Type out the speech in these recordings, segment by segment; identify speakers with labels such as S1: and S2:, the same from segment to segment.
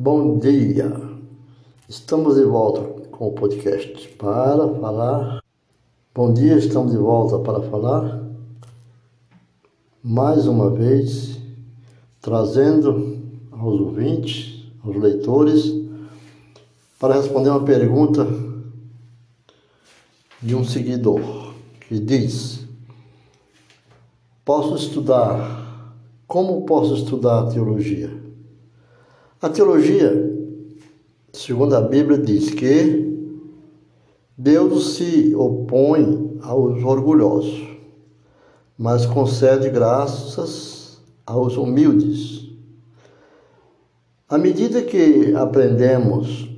S1: Bom dia! Estamos de volta com o podcast para falar. Bom dia, estamos de volta para falar mais uma vez, trazendo aos ouvintes, aos leitores, para responder uma pergunta de um seguidor que diz: Posso estudar? Como posso estudar teologia? A teologia, segundo a Bíblia, diz que Deus se opõe aos orgulhosos, mas concede graças aos humildes. À medida que aprendemos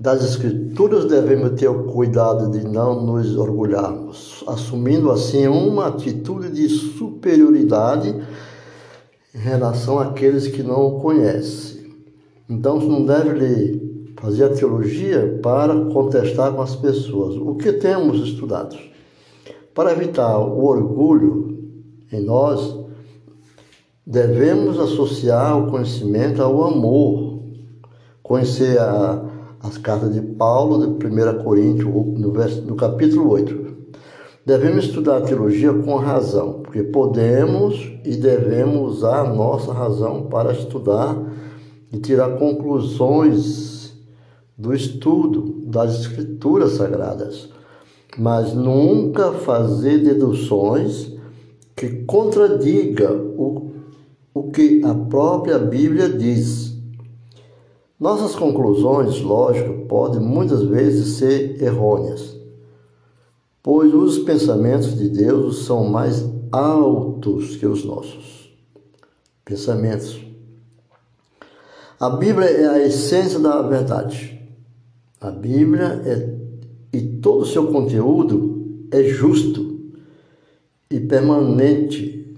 S1: das Escrituras, devemos ter o cuidado de não nos orgulharmos, assumindo assim uma atitude de superioridade em relação àqueles que não o conhecem. Então não deve lhe fazer a teologia para contestar com as pessoas. O que temos estudado? Para evitar o orgulho em nós, devemos associar o conhecimento ao amor. Conhecer a, as cartas de Paulo, de 1 Coríntios, no, verso, no capítulo 8. Devemos estudar a teologia com razão, porque podemos e devemos usar a nossa razão para estudar e tirar conclusões do estudo das Escrituras Sagradas, mas nunca fazer deduções que contradiga o, o que a própria Bíblia diz. Nossas conclusões, lógico, podem muitas vezes ser errôneas, pois os pensamentos de Deus são mais altos que os nossos. Pensamentos a Bíblia é a essência da verdade. A Bíblia é, e todo o seu conteúdo é justo e permanente.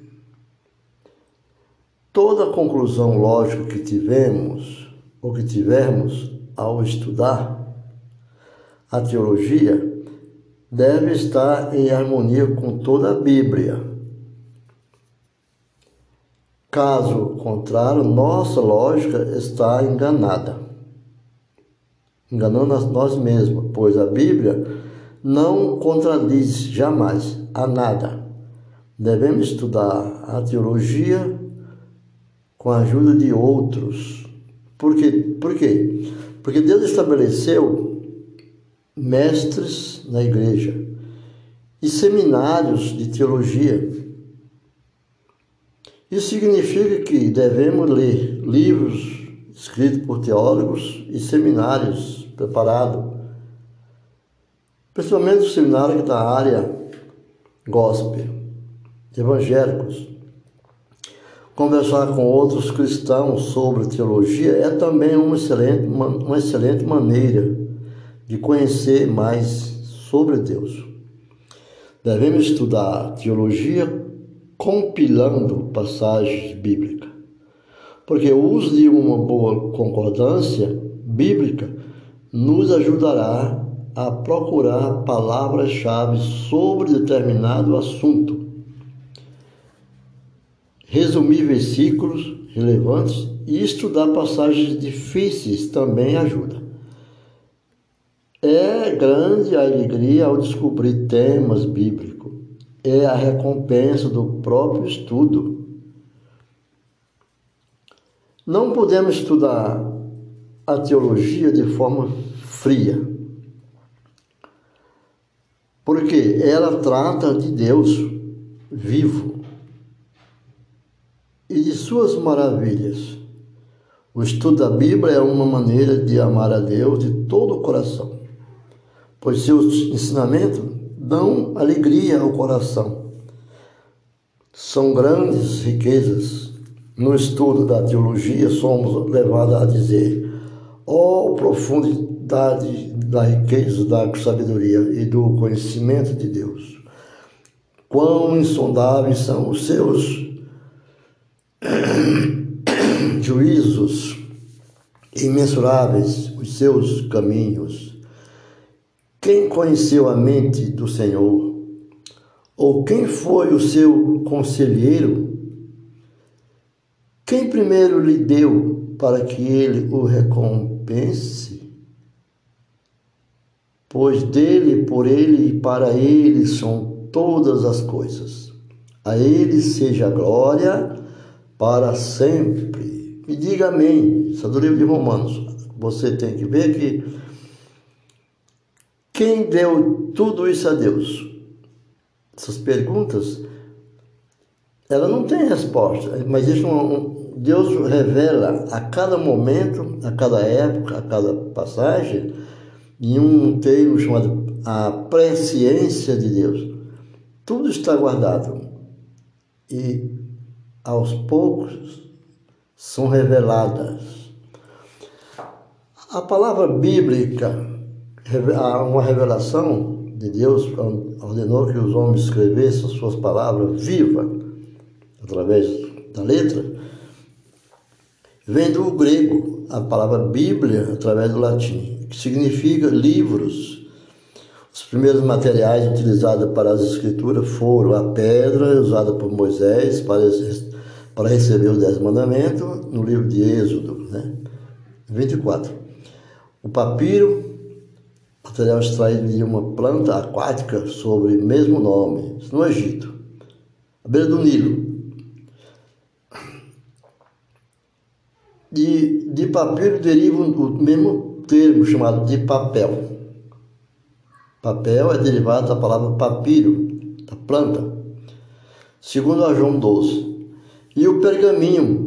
S1: Toda conclusão lógica que tivemos ou que tivermos ao estudar a teologia deve estar em harmonia com toda a Bíblia Caso contrário, nossa lógica está enganada, enganando nós mesmos, pois a Bíblia não contradiz jamais a nada. Devemos estudar a teologia com a ajuda de outros. Por quê? Por quê? Porque Deus estabeleceu mestres na igreja e seminários de teologia isso significa que devemos ler livros escritos por teólogos e seminários preparados, principalmente os seminários da área gospel, evangélicos. Conversar com outros cristãos sobre teologia é também uma excelente, uma, uma excelente maneira de conhecer mais sobre Deus. Devemos estudar teologia compilando passagens bíblicas. Porque o uso de uma boa concordância bíblica nos ajudará a procurar palavras-chave sobre determinado assunto, resumir versículos relevantes e estudar passagens difíceis também ajuda. É grande a alegria ao descobrir temas bíblicos é a recompensa do próprio estudo. Não podemos estudar a teologia de forma fria, porque ela trata de Deus vivo e de suas maravilhas. O estudo da Bíblia é uma maneira de amar a Deus de todo o coração, pois seus ensinamentos dão alegria ao coração. São grandes riquezas. No estudo da teologia, somos levados a dizer: ó oh, profundidade da riqueza da sabedoria e do conhecimento de Deus! Quão insondáveis são os seus juízos, imensuráveis os seus caminhos. Quem conheceu a mente do Senhor? Ou quem foi o seu conselheiro? Quem primeiro lhe deu para que ele o recompense? Pois dele, por ele e para ele são todas as coisas. A ele seja glória para sempre. Me diga amém. Isso é do livro de Romanos. Você tem que ver que quem deu tudo isso a Deus? Essas perguntas, ela não tem resposta, mas isso Deus revela a cada momento, a cada época, a cada passagem, em um termo chamado a presciência de Deus. Tudo está guardado e aos poucos são reveladas. A palavra bíblica uma revelação de Deus ordenou que os homens escrevessem suas palavras vivas, através da letra, vem do grego, a palavra Bíblia, através do latim, que significa livros. Os primeiros materiais utilizados para as escrituras foram a pedra usada por Moisés para, para receber os Dez Mandamentos, no livro de Êxodo, né? 24. O papiro, material extraído de uma planta aquática sobre o mesmo nome, no Egito, à beira do Nilo. De, de papiro deriva o mesmo termo chamado de papel. Papel é derivado da palavra papiro, da planta, segundo a João 12. E o pergaminho,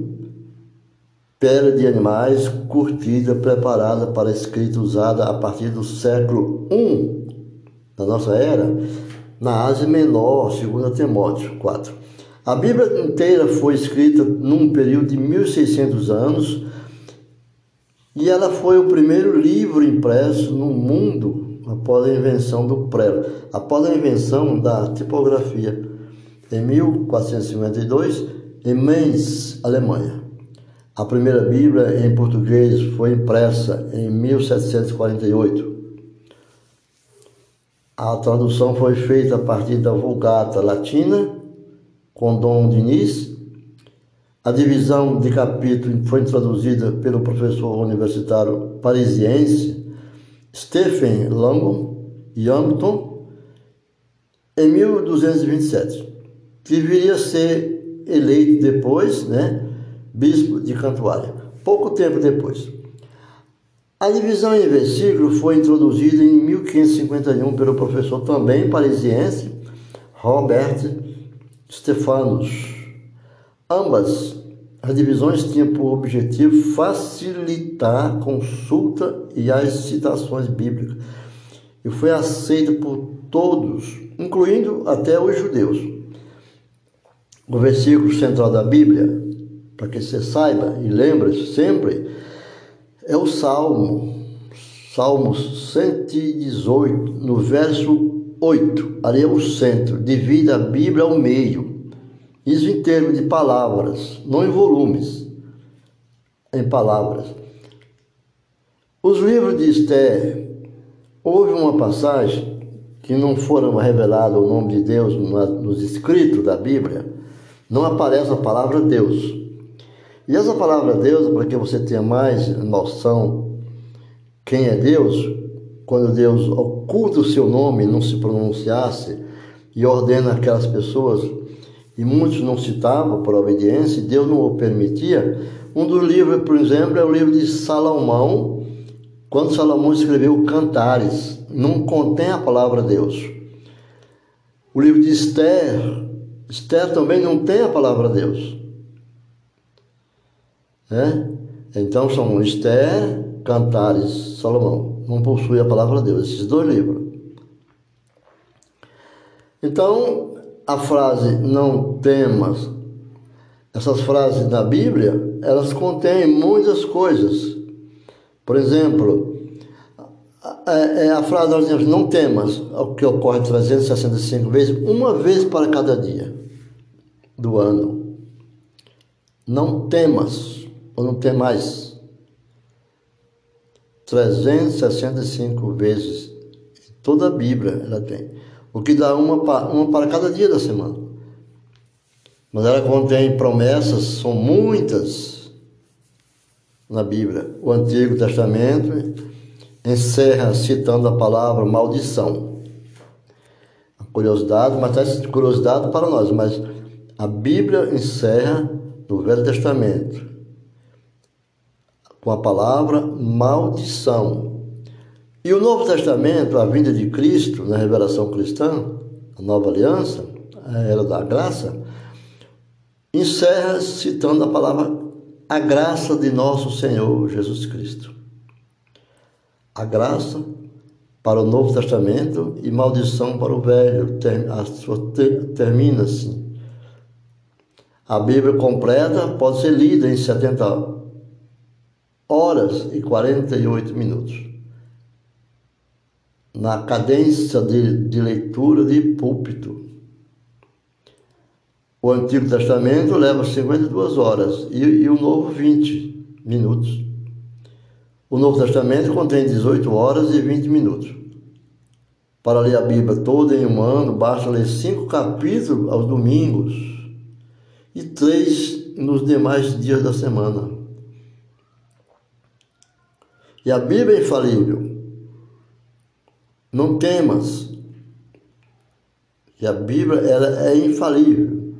S1: pele de animais curtida, preparada para escrita usada a partir do século I da nossa era, na Ásia Menor, segundo Timóteo 4. A Bíblia inteira foi escrita num período de 1600 anos e ela foi o primeiro livro impresso no mundo após a invenção do prelo, após a invenção da tipografia em 1452 em Mainz, Alemanha. A primeira Bíblia em português foi impressa em 1748. A tradução foi feita a partir da Vulgata Latina, com Dom Diniz. A divisão de capítulo foi introduzida pelo professor universitário parisiense Stephen Langon Yampton em 1227, que viria a ser eleito depois, né? Bispo de Cantuária, pouco tempo depois. A divisão em versículo foi introduzida em 1551 pelo professor também parisiense Robert Stefanus. Ambas as divisões tinham por objetivo facilitar a consulta e as citações bíblicas e foi aceita por todos, incluindo até os judeus. O versículo central da Bíblia para que você saiba e lembre sempre, é o Salmo, Salmo 118, no verso 8. Ali é o centro, divide a Bíblia ao meio. Isso em termos de palavras, não em volumes, em palavras. Os livros de Esther, houve uma passagem que não foram revelado o nome de Deus nos escritos da Bíblia, não aparece a palavra Deus. E essa palavra Deus, para que você tenha mais noção quem é Deus, quando Deus oculta o seu nome, não se pronunciasse e ordena aquelas pessoas, e muitos não citavam por obediência, Deus não o permitia. Um dos livros, por exemplo, é o livro de Salomão, quando Salomão escreveu Cantares, não contém a palavra Deus. O livro de Esther, Esther também não tem a palavra Deus. Né? Então são Esther, Cantares, Salomão. Não possui a palavra de Deus, esses dois livros. Então, a frase não temas, essas frases da Bíblia, elas contêm muitas coisas. Por exemplo, é, é a frase nós dizemos, não temas, o que ocorre 365 vezes, uma vez para cada dia do ano. Não temas ou não tem mais 365 vezes. Toda a Bíblia ela tem. O que dá uma, uma para cada dia da semana. Mas ela contém promessas, são muitas. na Bíblia. O Antigo Testamento encerra citando a palavra maldição. A curiosidade, mas é curiosidade para nós, mas a Bíblia encerra no Velho Testamento com a palavra maldição. E o Novo Testamento, a vinda de Cristo na revelação cristã, a nova aliança, a era da graça, encerra citando a palavra a graça de nosso Senhor Jesus Cristo. A graça para o Novo Testamento e maldição para o Velho, termina assim. A Bíblia completa pode ser lida em 70 horas e 48 minutos. Na cadência de, de leitura de púlpito. O Antigo Testamento leva 52 horas e, e o Novo 20 minutos. O Novo Testamento contém 18 horas e 20 minutos. Para ler a Bíblia toda em um ano, basta ler cinco capítulos aos domingos e três nos demais dias da semana. E a Bíblia é infalível. Não temas. E a Bíblia ela é infalível.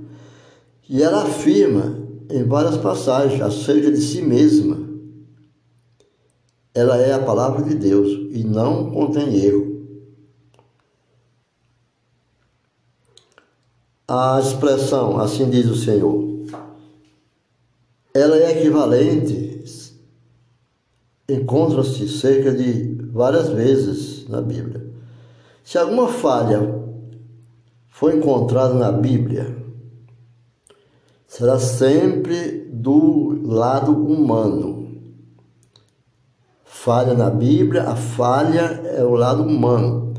S1: E ela afirma em várias passagens acerca de si mesma. Ela é a palavra de Deus e não contém erro. A expressão, assim diz o Senhor, ela é equivalente encontra-se cerca de várias vezes na Bíblia. Se alguma falha for encontrada na Bíblia, será sempre do lado humano. Falha na Bíblia, a falha é o lado humano,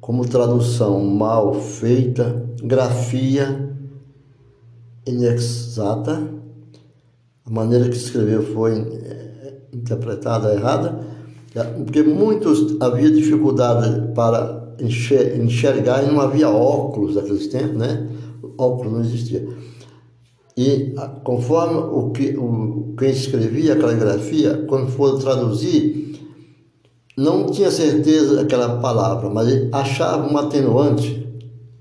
S1: como tradução mal feita, grafia inexata, a maneira que escreveu foi interpretada errada, porque muitos havia dificuldade para enxergar e não havia óculos naqueles tempos, né? óculos não existia. E conforme o que o, quem escrevia a caligrafia, quando for traduzir, não tinha certeza daquela palavra, mas achava um atenuante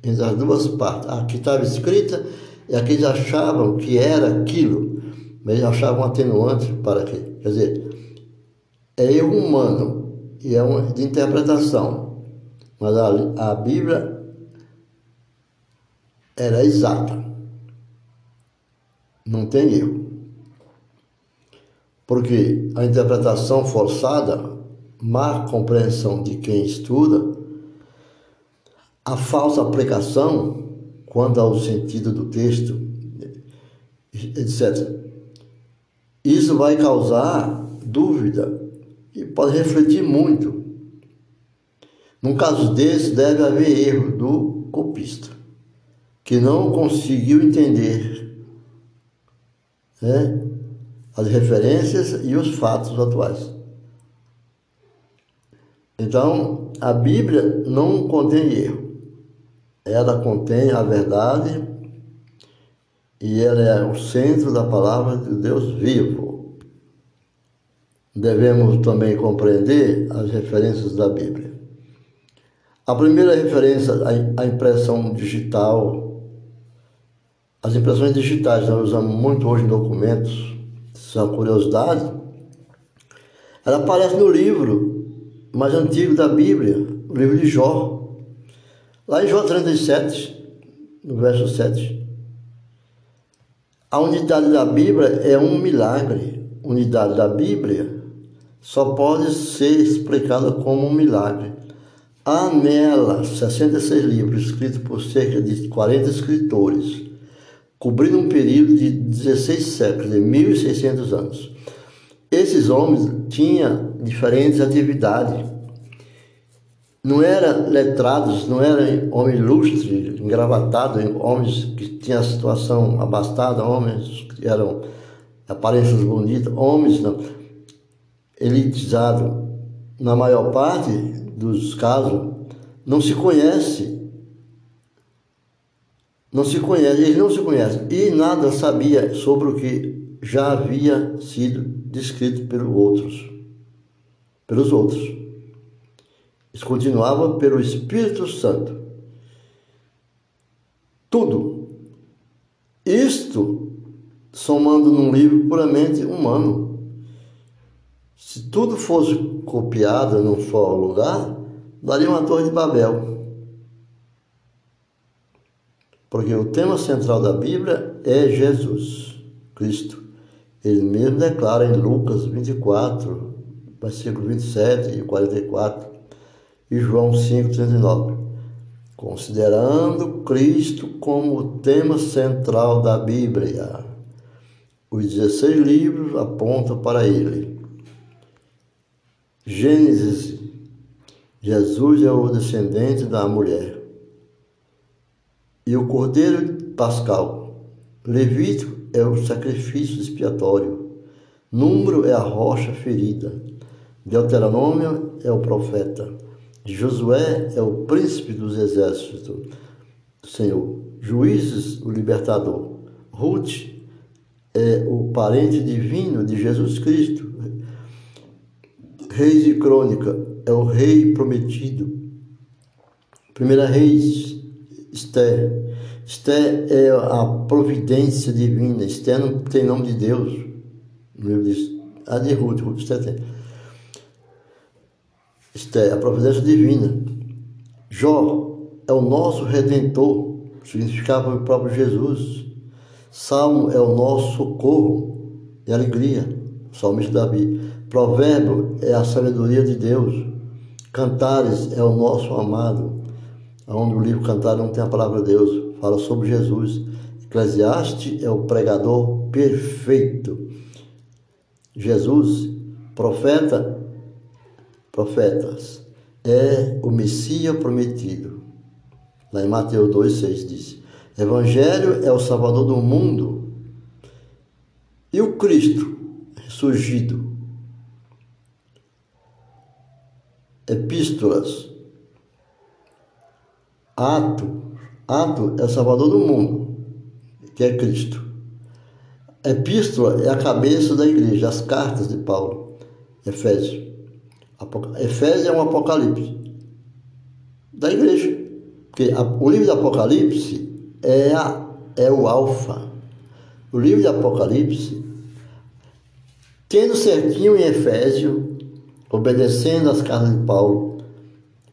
S1: entre as duas partes. A que estava escrita e a que eles achavam que era aquilo, mas achavam um atenuante para aquilo. Quer dizer, é erro humano e é uma de interpretação, mas a, a Bíblia era exata. Não tem erro. Porque a interpretação forçada, má compreensão de quem estuda, a falsa aplicação quanto ao sentido do texto, etc. Isso vai causar dúvida e pode refletir muito. Num caso desse, deve haver erro do copista, que não conseguiu entender né, as referências e os fatos atuais. Então, a Bíblia não contém erro. Ela contém a verdade e ela é o centro da palavra de Deus vivo. Devemos também compreender as referências da Bíblia. A primeira referência, a impressão digital. As impressões digitais nós usamos muito hoje em documentos, são curiosidade. Ela aparece no livro mais antigo da Bíblia, o livro de Jó. Lá em Jó 37, no verso 7. A unidade da Bíblia é um milagre. Unidade da Bíblia só pode ser explicada como um milagre. Há nela 66 livros escritos por cerca de 40 escritores, cobrindo um período de 16 séculos, de 1600 anos. Esses homens tinham diferentes atividades não eram letrados, não eram homens ilustres, engravatados, homens que tinham a situação abastada, homens que eram aparências bonitas, homens não, elitizados. Na maior parte dos casos, não se conhece. Não se conhece, eles não se conhecem. E nada sabia sobre o que já havia sido descrito pelos outros, pelos outros. Isso continuava pelo Espírito Santo. Tudo. Isto somando num livro puramente humano. Se tudo fosse copiado num só lugar, daria uma torre de Babel. Porque o tema central da Bíblia é Jesus, Cristo. Ele mesmo declara em Lucas 24, versículo 27 e 44, e João 5, 39. Considerando Cristo como o tema central da Bíblia, os 16 livros apontam para ele. Gênesis, Jesus é o descendente da mulher. E o cordeiro pascal. Levítico é o sacrifício expiatório. Número é a rocha ferida. Deuteronômio é o profeta. Josué é o príncipe dos exércitos do Senhor. Juízes, o libertador. Ruth é o parente divino de Jesus Cristo. Reis de Crônica é o rei prometido. Primeira Reis, Esther. Esther é a providência divina. Esther não tem nome de Deus. No livro de, a de Ruth, Ruth Esther tem. Esther, a providência divina. Jó é o nosso redentor, significava o próprio Jesus. Salmo é o nosso socorro e alegria, salmista Davi. Provérbio é a sabedoria de Deus. Cantares é o nosso amado. Onde o livro Cantares não tem a palavra de Deus, fala sobre Jesus. Eclesiastes é o pregador perfeito. Jesus, profeta, profetas, é o Messias prometido. Lá em Mateus 2,6 diz: Evangelho é o Salvador do mundo. E o Cristo ressurgido. Epístolas. Ato. Ato é Salvador do mundo, que é Cristo. Epístola é a cabeça da igreja, as cartas de Paulo. Efésios. Efésios é um apocalipse da igreja. Porque o livro do Apocalipse é, a, é o alfa. O livro de Apocalipse, tendo certinho em Efésio, obedecendo às cartas de Paulo,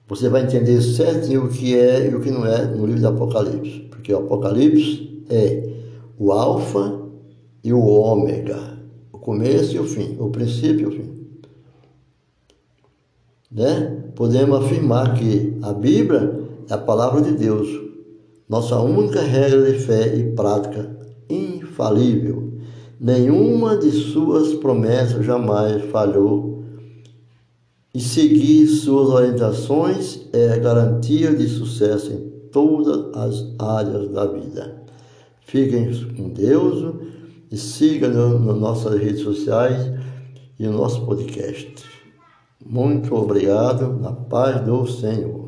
S1: você vai entender certinho o que é e o que não é no livro de Apocalipse. Porque o Apocalipse é o alfa e o ômega, o começo e o fim, o princípio e o fim. Né? Podemos afirmar que a Bíblia é a palavra de Deus, nossa única regra de fé e prática infalível. Nenhuma de suas promessas jamais falhou. E seguir suas orientações é garantia de sucesso em todas as áreas da vida. Fiquem com Deus e sigam nas nossas redes sociais e no nosso podcast. Muito obrigado, na paz do Senhor.